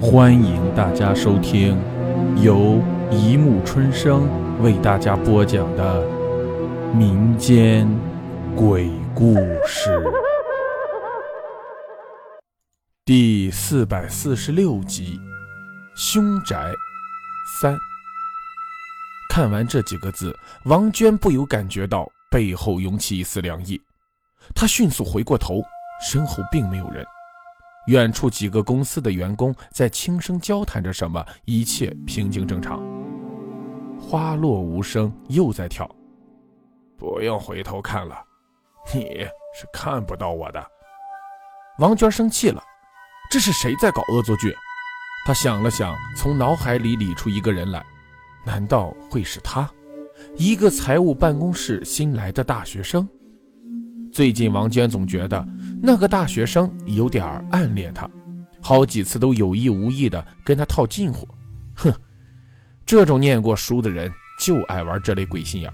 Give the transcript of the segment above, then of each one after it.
欢迎大家收听由一木春生为大家播讲的民间鬼故事第四百四十六集《凶宅三》。看完这几个字，王娟不由感觉到背后涌起一丝凉意。她迅速回过头，身后并没有人。远处几个公司的员工在轻声交谈着什么，一切平静正常。花落无声，又在跳。不用回头看了，你是看不到我的。王娟生气了，这是谁在搞恶作剧？她想了想，从脑海里理出一个人来，难道会是他？一个财务办公室新来的大学生。最近，王娟总觉得那个大学生有点暗恋她，好几次都有意无意的跟她套近乎。哼，这种念过书的人就爱玩这类鬼心眼。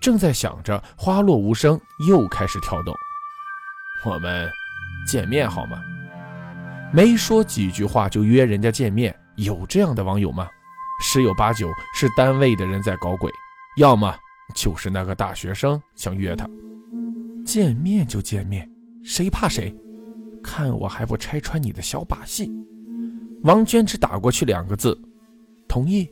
正在想着，花落无声又开始跳动。我们见面好吗？没说几句话就约人家见面，有这样的网友吗？十有八九是单位的人在搞鬼，要么就是那个大学生想约他。见面就见面，谁怕谁？看我还不拆穿你的小把戏！王娟只打过去两个字：同意。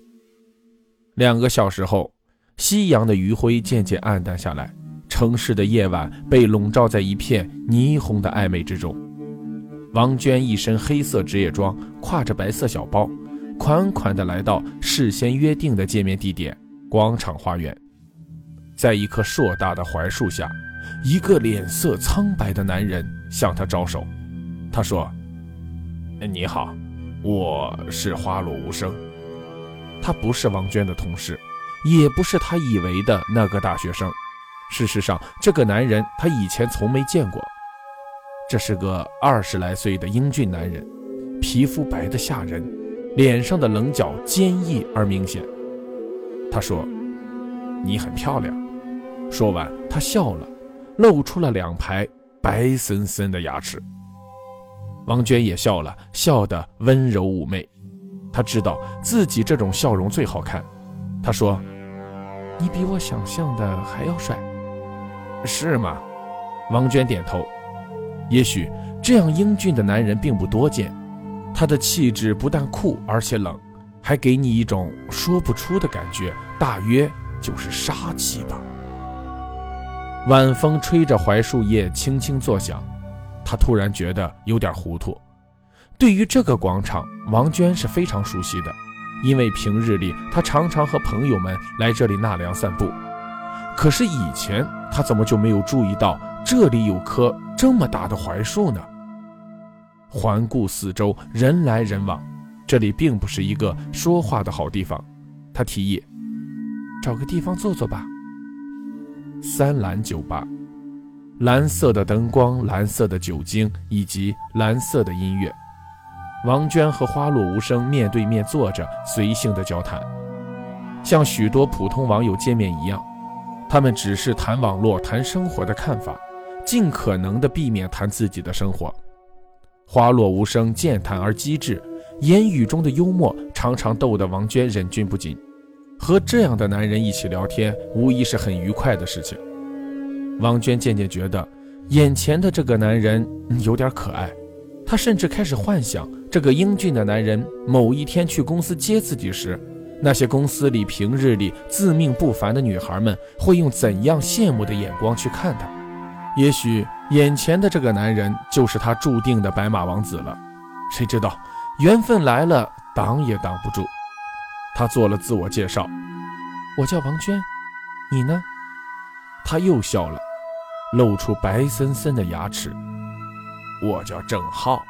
两个小时后，夕阳的余晖渐渐暗淡下来，城市的夜晚被笼罩在一片霓虹的暧昧之中。王娟一身黑色职业装，挎着白色小包，款款地来到事先约定的见面地点——广场花园。在一棵硕大的槐树下。一个脸色苍白的男人向他招手，他说：“你好，我是花落无声。”他不是王娟的同事，也不是他以为的那个大学生。事实上，这个男人他以前从没见过。这是个二十来岁的英俊男人，皮肤白得吓人，脸上的棱角坚毅而明显。他说：“你很漂亮。”说完，他笑了。露出了两排白森森的牙齿，王娟也笑了，笑得温柔妩媚。她知道自己这种笑容最好看。她说：“你比我想象的还要帅，是吗？”王娟点头。也许这样英俊的男人并不多见，他的气质不但酷，而且冷，还给你一种说不出的感觉，大约就是杀气吧。晚风吹着槐树叶轻轻作响，他突然觉得有点糊涂。对于这个广场，王娟是非常熟悉的，因为平日里她常常和朋友们来这里纳凉散步。可是以前她怎么就没有注意到这里有棵这么大的槐树呢？环顾四周，人来人往，这里并不是一个说话的好地方。他提议：“找个地方坐坐吧。”三蓝酒吧，蓝色的灯光，蓝色的酒精，以及蓝色的音乐。王娟和花落无声面对面坐着，随性的交谈，像许多普通网友见面一样。他们只是谈网络、谈生活的看法，尽可能的避免谈自己的生活。花落无声健谈而机智，言语中的幽默常常逗得王娟忍俊不禁。和这样的男人一起聊天，无疑是很愉快的事情。王娟渐渐觉得，眼前的这个男人有点可爱。她甚至开始幻想，这个英俊的男人某一天去公司接自己时，那些公司里平日里自命不凡的女孩们会用怎样羡慕的眼光去看他。也许眼前的这个男人就是他注定的白马王子了。谁知道，缘分来了，挡也挡不住。他做了自我介绍，我叫王娟，你呢？他又笑了，露出白森森的牙齿。我叫郑浩。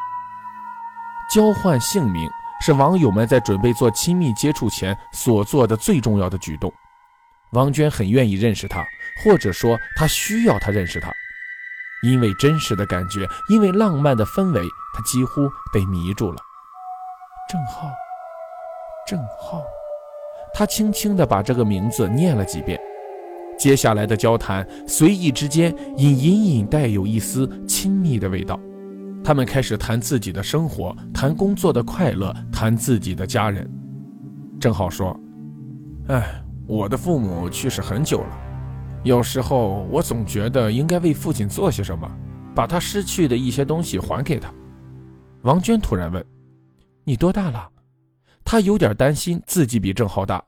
交换姓名是网友们在准备做亲密接触前所做的最重要的举动。王娟很愿意认识他，或者说他需要他认识他，因为真实的感觉，因为浪漫的氛围，他几乎被迷住了。郑浩。郑浩，他轻轻地把这个名字念了几遍。接下来的交谈，随意之间隐隐隐带有一丝亲密的味道。他们开始谈自己的生活，谈工作的快乐，谈自己的家人。郑浩说：“哎，我的父母去世很久了，有时候我总觉得应该为父亲做些什么，把他失去的一些东西还给他。”王娟突然问：“你多大了？”她有点担心自己比郑浩大，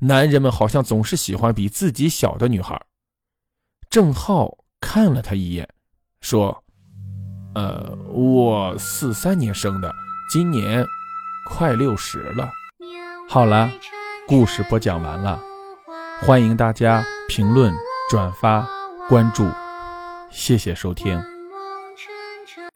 男人们好像总是喜欢比自己小的女孩。郑浩看了他一眼，说。呃，我四三年生的，今年快六十了。好了，故事播讲完了，欢迎大家评论、转发、关注，谢谢收听。